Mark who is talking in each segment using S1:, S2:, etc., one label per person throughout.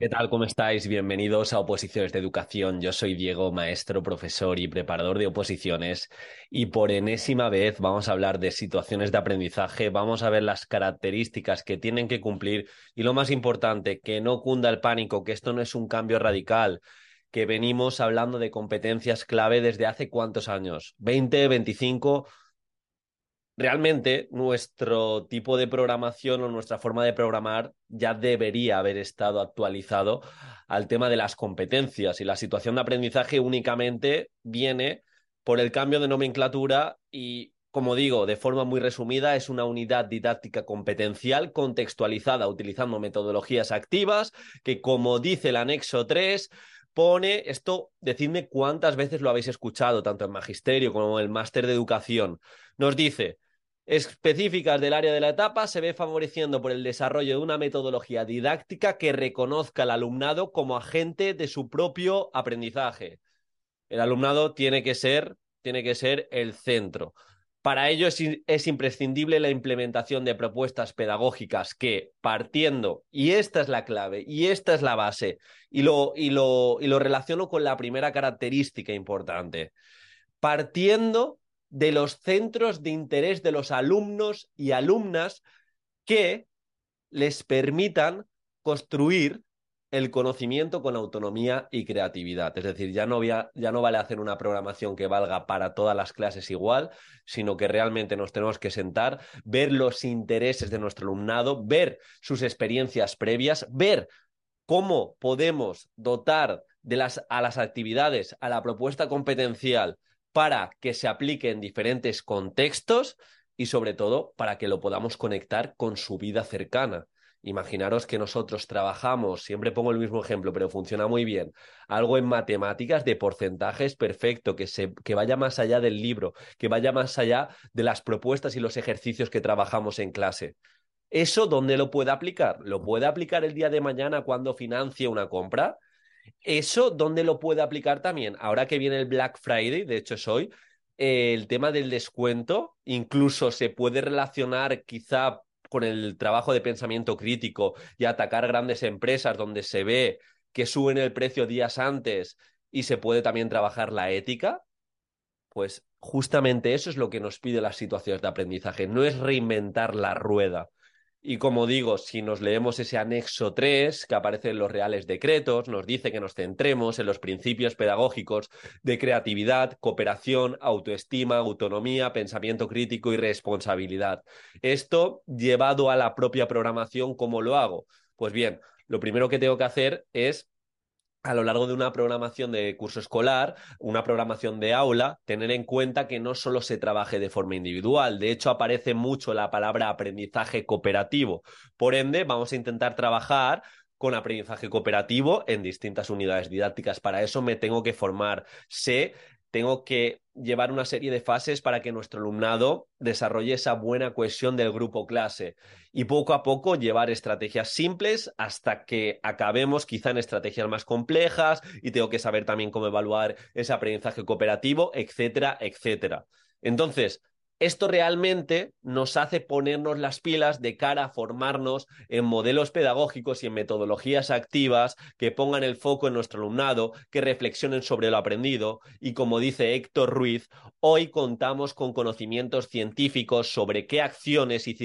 S1: ¿Qué tal? ¿Cómo estáis? Bienvenidos a Oposiciones de Educación. Yo soy Diego, maestro, profesor y preparador de oposiciones. Y por enésima vez vamos a hablar de situaciones de aprendizaje, vamos a ver las características que tienen que cumplir y lo más importante, que no cunda el pánico, que esto no es un cambio radical, que venimos hablando de competencias clave desde hace cuántos años, 20, 25 realmente nuestro tipo de programación o nuestra forma de programar ya debería haber estado actualizado al tema de las competencias y la situación de aprendizaje únicamente viene por el cambio de nomenclatura y, como digo, de forma muy resumida, es una unidad didáctica competencial contextualizada utilizando metodologías activas que, como dice el anexo 3, pone esto, decidme cuántas veces lo habéis escuchado, tanto en magisterio como en el máster de educación. Nos dice, específicas del área de la etapa se ve favoreciendo por el desarrollo de una metodología didáctica que reconozca al alumnado como agente de su propio aprendizaje. El alumnado tiene que ser, tiene que ser el centro. Para ello es, es, imprescindible la implementación de propuestas pedagógicas que, partiendo, y esta es la clave, y esta es la base, y lo, y lo, y lo relaciono con la primera característica importante, partiendo de los centros de interés de los alumnos y alumnas que les permitan construir el conocimiento con autonomía y creatividad. Es decir, ya no, ya no, vale hacer una programación que valga para todas las clases igual, sino que realmente nos tenemos que sentar, ver los intereses de nuestro alumnado, ver sus experiencias previas, ver cómo podemos dotar de las, a las actividades, a la propuesta competencial, para que se aplique en diferentes contextos y sobre todo para que lo podamos conectar con su vida cercana. Imaginaros que nosotros trabajamos, siempre pongo el mismo ejemplo, pero funciona muy bien, algo en matemáticas de porcentajes perfecto, que, se, que vaya más allá del libro, que vaya más allá de las propuestas y los ejercicios que trabajamos en clase. ¿Eso dónde lo puede aplicar? ¿Lo puede aplicar el día de mañana cuando financie una compra? ¿Eso dónde lo puede aplicar también? Ahora que viene el Black Friday, de hecho es hoy, eh, el tema del descuento incluso se puede relacionar quizá con el trabajo de pensamiento crítico y atacar grandes empresas donde se ve que suben el precio días antes y se puede también trabajar la ética, pues justamente eso es lo que nos pide las situaciones de aprendizaje, no es reinventar la rueda, y como digo, si nos leemos ese anexo 3 que aparece en los reales decretos, nos dice que nos centremos en los principios pedagógicos de creatividad, cooperación, autoestima, autonomía, pensamiento crítico y responsabilidad. Esto llevado a la propia programación, ¿cómo lo hago? Pues bien, lo primero que tengo que hacer es a lo largo de una programación de curso escolar, una programación de aula, tener en cuenta que no solo se trabaje de forma individual, de hecho aparece mucho la palabra aprendizaje cooperativo. Por ende, vamos a intentar trabajar con aprendizaje cooperativo en distintas unidades didácticas. Para eso me tengo que formar. Sé tengo que llevar una serie de fases para que nuestro alumnado desarrolle esa buena cohesión del grupo clase y poco a poco llevar estrategias simples hasta que acabemos quizá en estrategias más complejas y tengo que saber también cómo evaluar ese aprendizaje cooperativo, etcétera, etcétera. Entonces, esto realmente nos hace ponernos las pilas de cara a formarnos en modelos pedagógicos y en metodologías activas que pongan el foco en nuestro alumnado, que reflexionen sobre lo aprendido. Y como dice Héctor Ruiz, hoy contamos con conocimientos científicos sobre qué acciones y,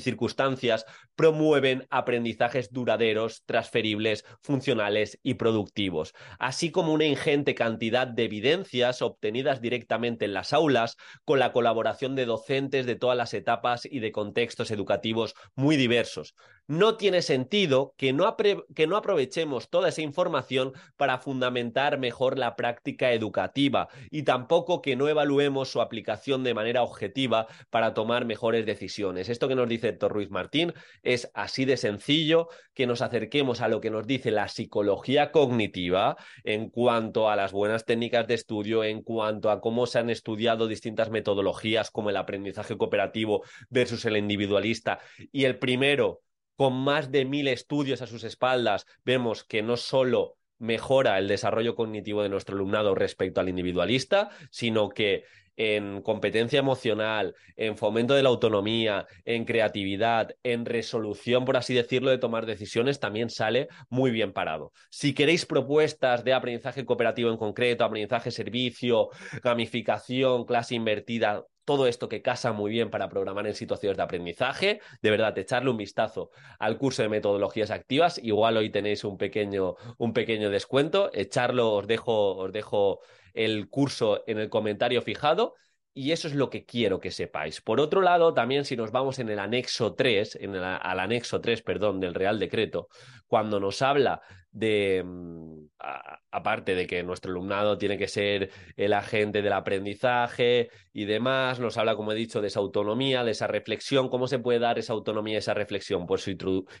S1: circunstancias promueven aprendizajes duraderos, transferibles, funcionales y productivos, así como una ingente cantidad de evidencias obtenidas directamente en las aulas con la colaboración de docentes de todas las etapas y de contextos educativos muy diversos. No tiene sentido que no, que no aprovechemos toda esa información para fundamentar mejor la práctica educativa y tampoco que no evaluemos su aplicación de manera objetiva para tomar mejores decisiones. Esto que nos dice Héctor Ruiz Martín es así de sencillo que nos acerquemos a lo que nos dice la psicología cognitiva en cuanto a las buenas técnicas de estudio, en cuanto a cómo se han estudiado distintas metodologías como el aprendizaje cooperativo versus el individualista. Y el primero, con más de mil estudios a sus espaldas, vemos que no solo mejora el desarrollo cognitivo de nuestro alumnado respecto al individualista, sino que en competencia emocional, en fomento de la autonomía, en creatividad, en resolución, por así decirlo, de tomar decisiones, también sale muy bien parado. Si queréis propuestas de aprendizaje cooperativo en concreto, aprendizaje servicio, gamificación, clase invertida, todo esto que casa muy bien para programar en situaciones de aprendizaje, de verdad, echarle un vistazo al curso de metodologías activas. Igual hoy tenéis un pequeño, un pequeño descuento. Echarlo, os dejo, os dejo el curso en el comentario fijado y eso es lo que quiero que sepáis. Por otro lado, también si nos vamos en el anexo 3, en al anexo 3, perdón, del Real Decreto, cuando nos habla de, mm, aparte de que nuestro alumnado tiene que ser el agente del aprendizaje y demás, nos habla, como he dicho, de esa autonomía, de esa reflexión. ¿Cómo se puede dar esa autonomía, esa reflexión? Pues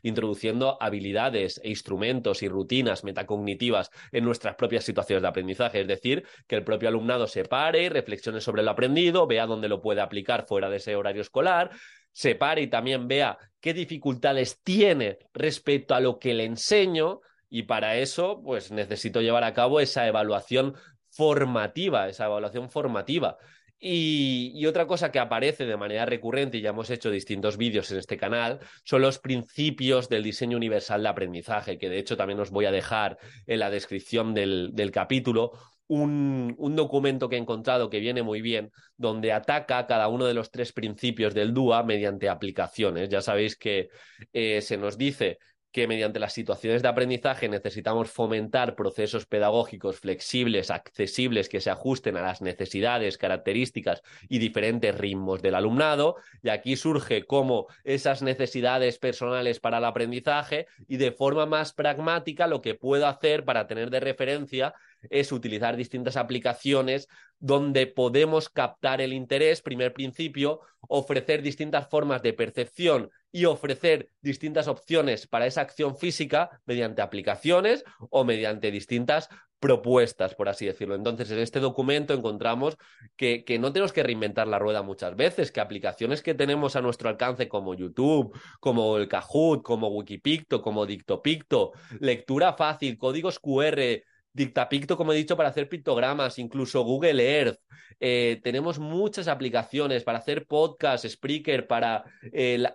S1: introduciendo habilidades e instrumentos y rutinas metacognitivas en nuestras propias situaciones de aprendizaje. Es decir, que el propio alumnado se pare, reflexione sobre lo aprendido, vea dónde lo puede aplicar fuera de ese horario escolar, se pare y también vea qué dificultades tiene respecto a lo que le enseño y para eso, pues necesito llevar a cabo esa evaluación formativa, esa evaluación formativa. Y, otra cosa que aparece de manera recurrente, y ya hemos hecho distintos vídeos en este canal, son los principios del diseño universal de aprendizaje, que de hecho también os voy a dejar en la descripción del, capítulo un, documento que he encontrado que viene muy bien, donde ataca cada uno de los tres principios del DUA mediante aplicaciones. Ya sabéis que eh, se nos dice que mediante las situaciones de aprendizaje necesitamos fomentar procesos pedagógicos flexibles, accesibles, que se ajusten a las necesidades, características y diferentes ritmos del alumnado. Y aquí surge cómo esas necesidades personales para el aprendizaje y de forma más pragmática lo que puedo hacer para tener de referencia es utilizar distintas aplicaciones donde podemos captar el interés, primer principio, ofrecer distintas formas de percepción y ofrecer distintas opciones para esa acción física mediante aplicaciones o mediante distintas propuestas, por así decirlo. Entonces, en este documento encontramos que, que, no tenemos que reinventar la rueda muchas veces, que aplicaciones que tenemos a nuestro alcance como YouTube, como el Kahoot, como Wikipicto, como Dictopicto, lectura fácil, códigos QR, Dictapicto, como he dicho, para hacer pictogramas, incluso Google Earth. Eh, tenemos muchas aplicaciones para hacer podcast, Spreaker, para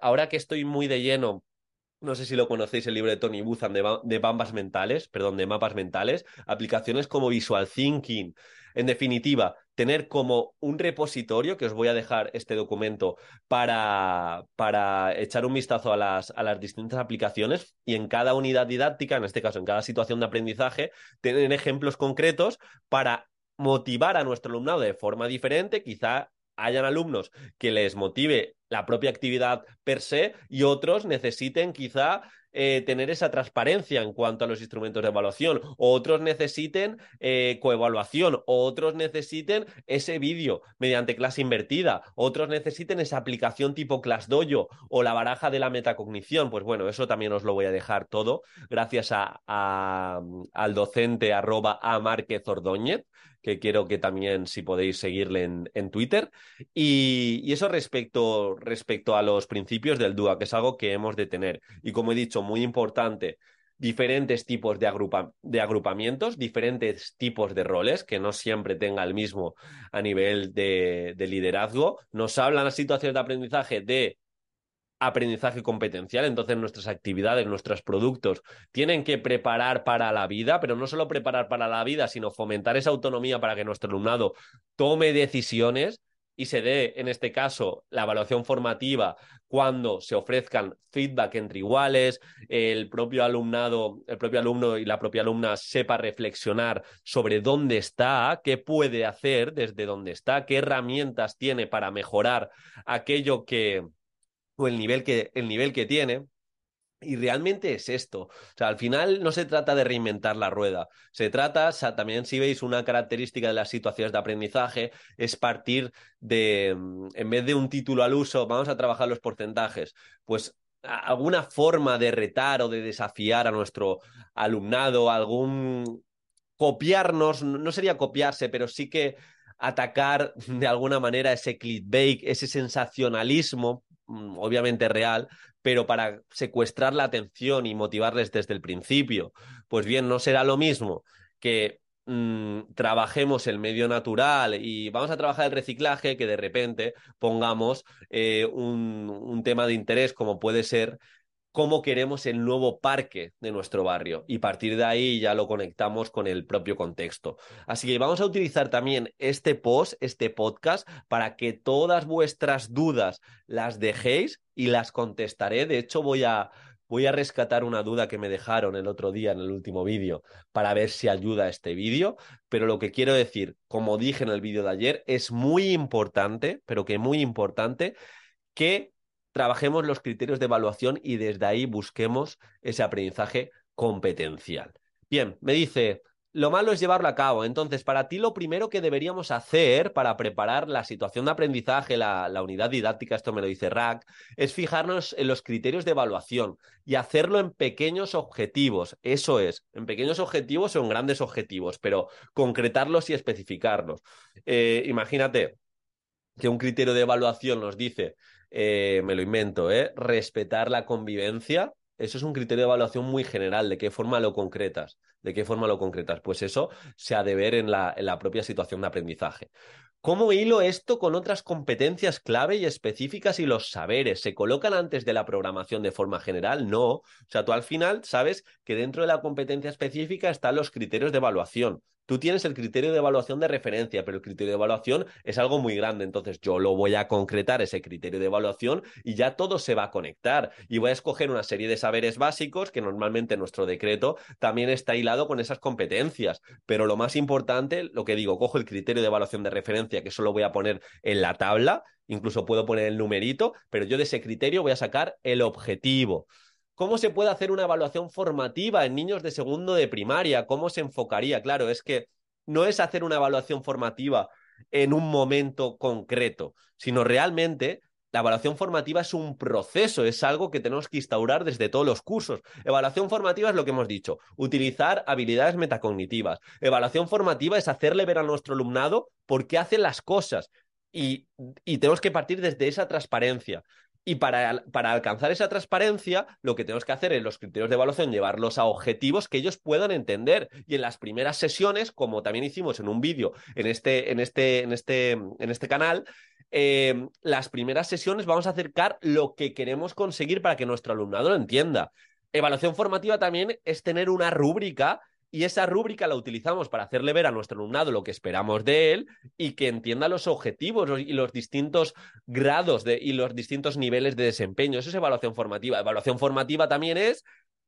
S1: ahora que estoy muy de lleno. No sé si lo conocéis, el libro de Tony Buzan de, de Bambas Mentales, perdón, de mapas mentales, aplicaciones como Visual Thinking. En definitiva, tener como un repositorio, que os voy a dejar este documento para, para echar un vistazo a las, a las distintas aplicaciones y en cada unidad didáctica, en este caso en cada situación de aprendizaje, tener ejemplos concretos para motivar a nuestro alumnado de forma diferente, quizá hayan alumnos que les motive la propia actividad per se y otros necesiten quizá eh, tener esa transparencia en cuanto a los instrumentos de evaluación, otros necesiten eh, coevaluación, otros necesiten ese vídeo mediante clase invertida, otros necesiten esa aplicación tipo ClassDojo o la baraja de la metacognición. Pues bueno, eso también os lo voy a dejar todo. Gracias a, al docente arroba a Márquez Ordóñez que quiero que también si podéis seguirle en, Twitter. Y, eso respecto, respecto a los principios del DUA, que es algo que hemos de tener. Y como he dicho, muy importante, diferentes tipos de, de agrupamientos, diferentes tipos de roles, que no siempre tenga el mismo a nivel de, de liderazgo. Nos hablan las situaciones de aprendizaje de aprendizaje competencial, entonces nuestras actividades, nuestros productos tienen que preparar para la vida, pero no solo preparar para la vida, sino fomentar esa autonomía para que nuestro alumnado tome decisiones y se dé, en este caso, la evaluación formativa cuando se ofrezcan feedback entre iguales, el propio alumnado, el propio alumno y la propia alumna sepa reflexionar sobre dónde está, qué puede hacer desde dónde está, qué herramientas tiene para mejorar aquello que, o el nivel que, el nivel que tiene. Y realmente es esto. O sea, al final no se trata de reinventar la rueda. Se trata, también si veis una característica de las situaciones de aprendizaje, es partir de, mm, en vez de un título al uso, vamos a trabajar los porcentajes. Pues alguna forma de retar o de desafiar a nuestro alumnado, algún copiarnos, no sería copiarse, pero sí que atacar de alguna manera ese clickbait, ese sensacionalismo obviamente real, pero para secuestrar la atención y motivarles desde el principio. Pues bien, no será lo mismo que mm, trabajemos el medio natural y vamos a trabajar el reciclaje, que de repente pongamos eh, un tema de interés como puede ser cómo queremos el nuevo parque de nuestro barrio y partir de ahí ya lo conectamos con el propio contexto. Así que vamos a utilizar también este post, este podcast, para que todas vuestras dudas las dejéis y las contestaré. De hecho, voy a, voy a rescatar una duda que me dejaron el otro día en el último vídeo para ver si ayuda este vídeo. Pero lo que quiero decir, como dije en el vídeo de ayer, es muy importante, pero que muy importante, que trabajemos los criterios de evaluación y desde ahí busquemos ese aprendizaje competencial. Bien, me dice, lo malo es llevarlo a cabo. Entonces, para ti lo primero que deberíamos hacer para preparar la situación de aprendizaje, la, unidad didáctica, esto me lo dice Rack, es fijarnos en los criterios de evaluación y hacerlo en pequeños objetivos. Eso es, en pequeños objetivos o en grandes objetivos, pero concretarlos y especificarlos. Eh, imagínate que un criterio de evaluación nos dice eh, me lo invento, ¿eh? respetar la convivencia, eso es un criterio de evaluación muy general. ¿De qué forma lo concretas? ¿De qué forma lo concretas? Pues eso se ha de ver en la, en la propia situación de aprendizaje. ¿Cómo hilo esto con otras competencias clave y específicas y los saberes? ¿Se colocan antes de la programación de forma general? No. O sea, tú al final sabes que dentro de la competencia específica están los criterios de evaluación. Tú tienes el criterio de evaluación de referencia, pero el criterio de evaluación es algo muy grande. Entonces yo lo voy a concretar, ese criterio de evaluación, y ya todo se va a conectar. Y voy a escoger una serie de saberes básicos que normalmente nuestro decreto también está hilado con esas competencias. Pero lo más importante, lo que digo, cojo el criterio de evaluación de referencia, que solo voy a poner en la tabla, incluso puedo poner el numerito, pero yo de ese criterio voy a sacar el objetivo. ¿Cómo se puede hacer una evaluación formativa en niños de segundo de primaria? ¿Cómo se enfocaría? Claro, es que no es hacer una evaluación formativa en un momento concreto, sino realmente la evaluación formativa es un proceso, es algo que tenemos que instaurar desde todos los cursos. Evaluación formativa es lo que hemos dicho, utilizar habilidades metacognitivas. Evaluación formativa es hacerle ver a nuestro alumnado por qué hace las cosas. Y, y tenemos que partir desde esa transparencia. Y para, para, alcanzar esa transparencia, lo que tenemos que hacer es los criterios de evaluación, llevarlos a objetivos que ellos puedan entender. Y en las primeras sesiones, como también hicimos en un vídeo en este, en este, en este, en este canal, eh, las primeras sesiones vamos a acercar lo que queremos conseguir para que nuestro alumnado lo entienda. Evaluación formativa también es tener una rúbrica y esa rúbrica la utilizamos para hacerle ver a nuestro alumnado lo que esperamos de él y que entienda los objetivos y los distintos grados de, y los distintos niveles de desempeño. Eso es evaluación formativa. Evaluación formativa también es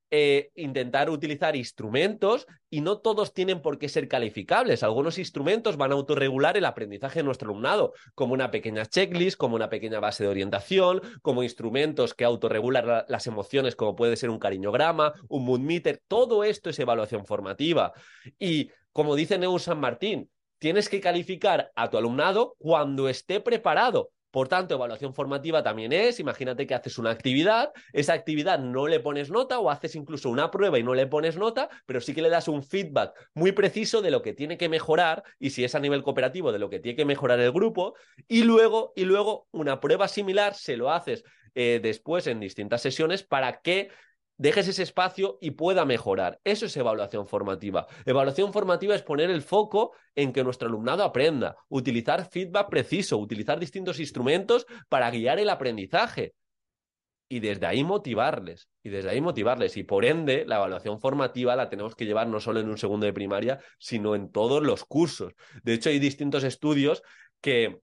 S1: eh, intentar utilizar instrumentos y no todos tienen por qué ser calificables. Algunos instrumentos van a autorregular el aprendizaje de nuestro alumnado, como una pequeña checklist, como una pequeña base de orientación, como instrumentos que autorregulan las emociones, como puede ser un cariñograma, un mood meter. Todo esto es evaluación formativa. Y como dice Neu San Martín, tienes que calificar a tu alumnado cuando esté preparado por tanto, evaluación formativa también es, imagínate que haces una actividad, esa actividad no le pones nota o haces incluso una prueba y no le pones nota, pero sí que le das un feedback muy preciso de lo que tiene que mejorar y si es a nivel cooperativo de lo que tiene que mejorar el grupo y luego y luego una prueba similar se lo haces eh, después en distintas sesiones para que dejes ese espacio y pueda mejorar. Eso es evaluación formativa. Evaluación formativa es poner el foco en que nuestro alumnado aprenda, utilizar feedback preciso, utilizar distintos instrumentos para guiar el aprendizaje. Y desde ahí motivarles, y desde ahí motivarles. Y por ende, la evaluación formativa la tenemos que llevar no solo en un segundo de primaria, sino en todos los cursos. De hecho, hay distintos estudios que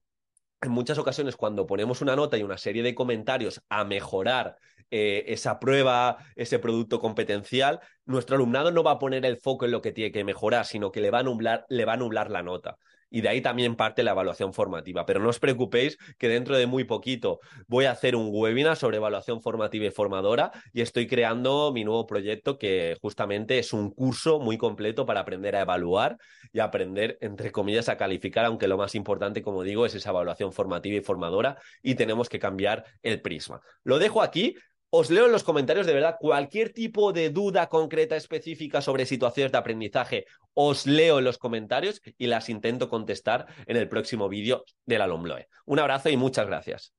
S1: en muchas ocasiones cuando ponemos una nota y una serie de comentarios a mejorar eh, esa prueba, ese producto competencial, nuestro alumnado no va a poner el foco en lo que tiene que mejorar, sino que le va a nublar, le va a nublar la nota y de ahí también parte la evaluación formativa. Pero no os preocupéis que dentro de muy poquito voy a hacer un webinar sobre evaluación formativa y formadora y estoy creando mi nuevo proyecto que justamente es un curso muy completo para aprender a evaluar y aprender, entre comillas, a calificar, aunque lo más importante, como digo, es esa evaluación formativa y formadora y tenemos que cambiar el prisma. Lo dejo aquí. Os leo en los comentarios de verdad cualquier tipo de duda concreta específica sobre situaciones de aprendizaje. Os leo en los comentarios y las intento contestar en el próximo vídeo de la. Un abrazo y muchas gracias.